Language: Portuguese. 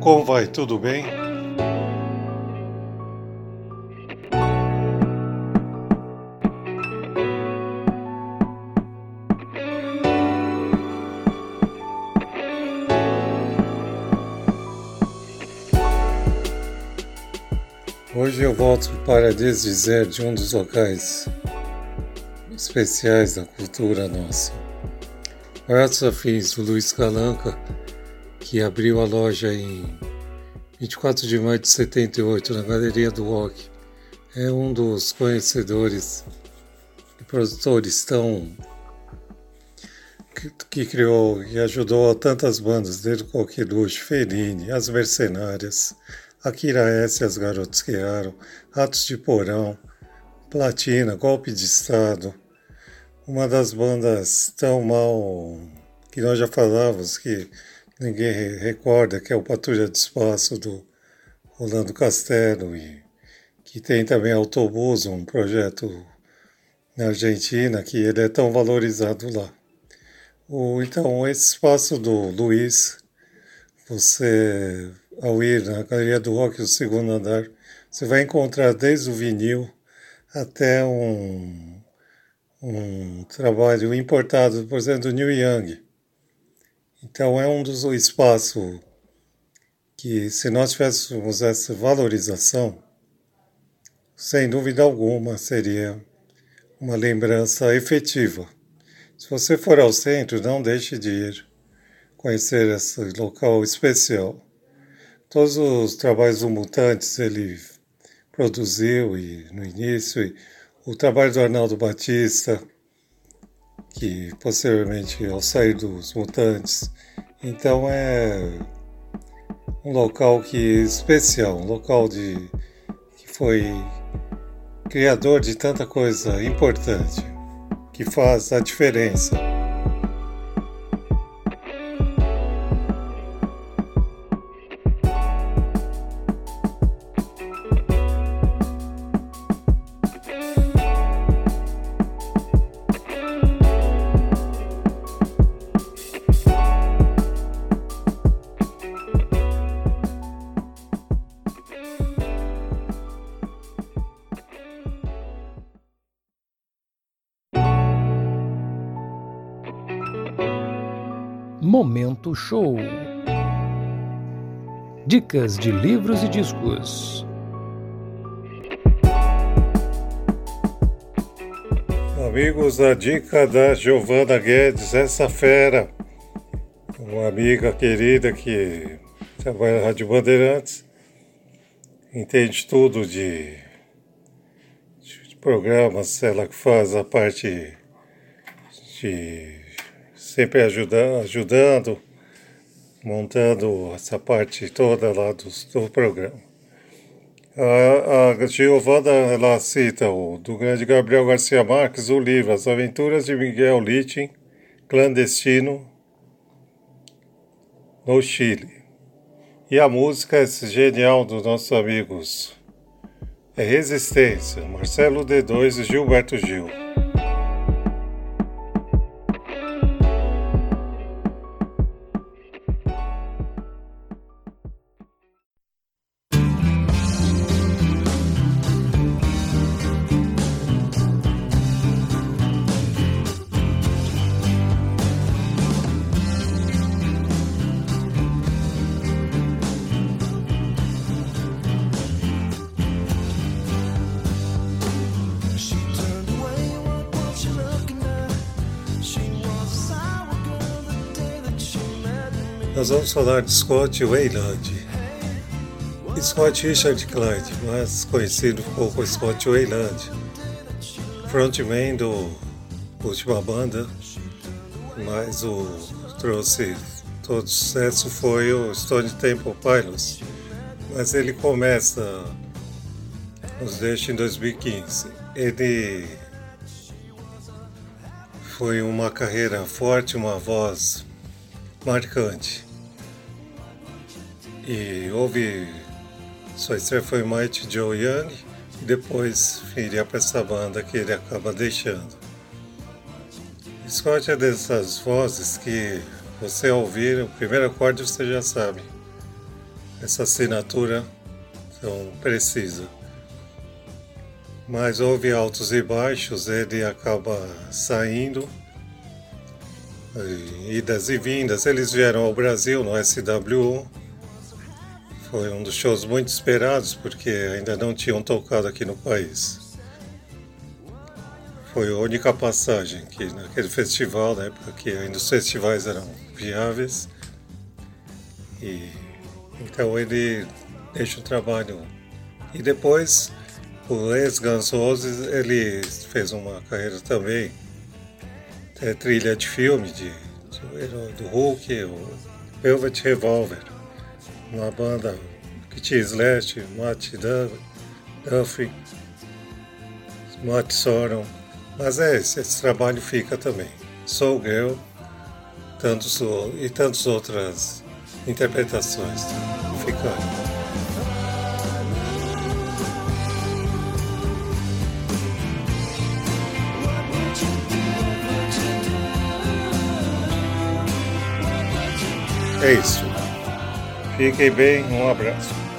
Como vai? Tudo bem? Hoje eu volto para desdizer de um dos locais especiais da cultura nossa. Maiores afins do Luiz Calanca, que abriu a loja em 24 de maio de 78 na Galeria do Rock, é um dos conhecedores e produtores tão que, criou e ajudou a tantas bandas, desde o Coqueluche, Ferini, As Mercenárias, Akira S. As Garotos que Eram, Atos de Porão, Platina, Golpe de Estado, uma das bandas tão mal que nós já falávamos que ninguém recorda, que é o Patrulha de Espaço do Rolando Castelo e que tem também Autobus, um projeto na Argentina que ele é tão valorizado lá. O, então, esse espaço do Luiz, você, ao ir na Galeria do Rock, o segundo andar, você vai encontrar desde o vinil até um um trabalho importado, por exemplo, do New Young. Então é um dos espaços que, se nós tivéssemos essa valorização, sem dúvida alguma seria uma lembrança efetiva. Se você for ao centro, não deixe de ir conhecer esse local especial. Todos os trabalhos do Mutantes ele produziu e no início e o trabalho do Arnaldo Batista, que posteriormente ao sair dos Mutantes, então é um local que especial, um local de que foi criador de tanta coisa importante, que faz a diferença. Momento Show. Dicas de livros e discos. Amigos, a dica da Giovana Guedes, essa fera, uma amiga querida que trabalha na Rádio Bandeirantes, entende tudo de, de programas, ela que faz a parte de sempre ajuda, ajudando, montando essa parte toda lá do, do programa. A, a Giovana ela cita o, do grande Gabriel Garcia Marques o livro As Aventuras de Miguel Litin, clandestino no Chile. E a música genial dos nossos amigos. É Resistência, Marcelo D2 e Gilberto Gil. Nós vamos falar de Scott Wayland. Scott Richard Clyde, mais conhecido como Scott Wayland, frontman do última banda, mas o trouxe todo sucesso foi o Stone Temple Pilots, mas ele começa nos deixa em 2015. Ele foi uma carreira forte, uma voz marcante. E houve. Estreia foi Mighty Joe Young e depois iria para essa banda que ele acaba deixando. Scott é dessas vozes que você ao ouvir o primeiro acorde você já sabe. essa assinatura tão precisa. Mas houve altos e baixos, ele acaba saindo, idas e vindas. Eles vieram ao Brasil no SWU, foi um dos shows muito esperados porque ainda não tinham tocado aqui no país. Foi a única passagem que naquele festival, na época que ainda os festivais eram viáveis. E então ele deixa o trabalho. E depois, o ex-Guns ele fez uma carreira também, é, trilha de filme, de, de, do Hulk, o Velvet Revolver, uma banda que tinha Slash, Matt Duffy, Matt Sorum, mas é esse, esse trabalho fica também. Soul Girl tantos, e tantas outras interpretações. Fica É isso. Fiquem bem, um abraço.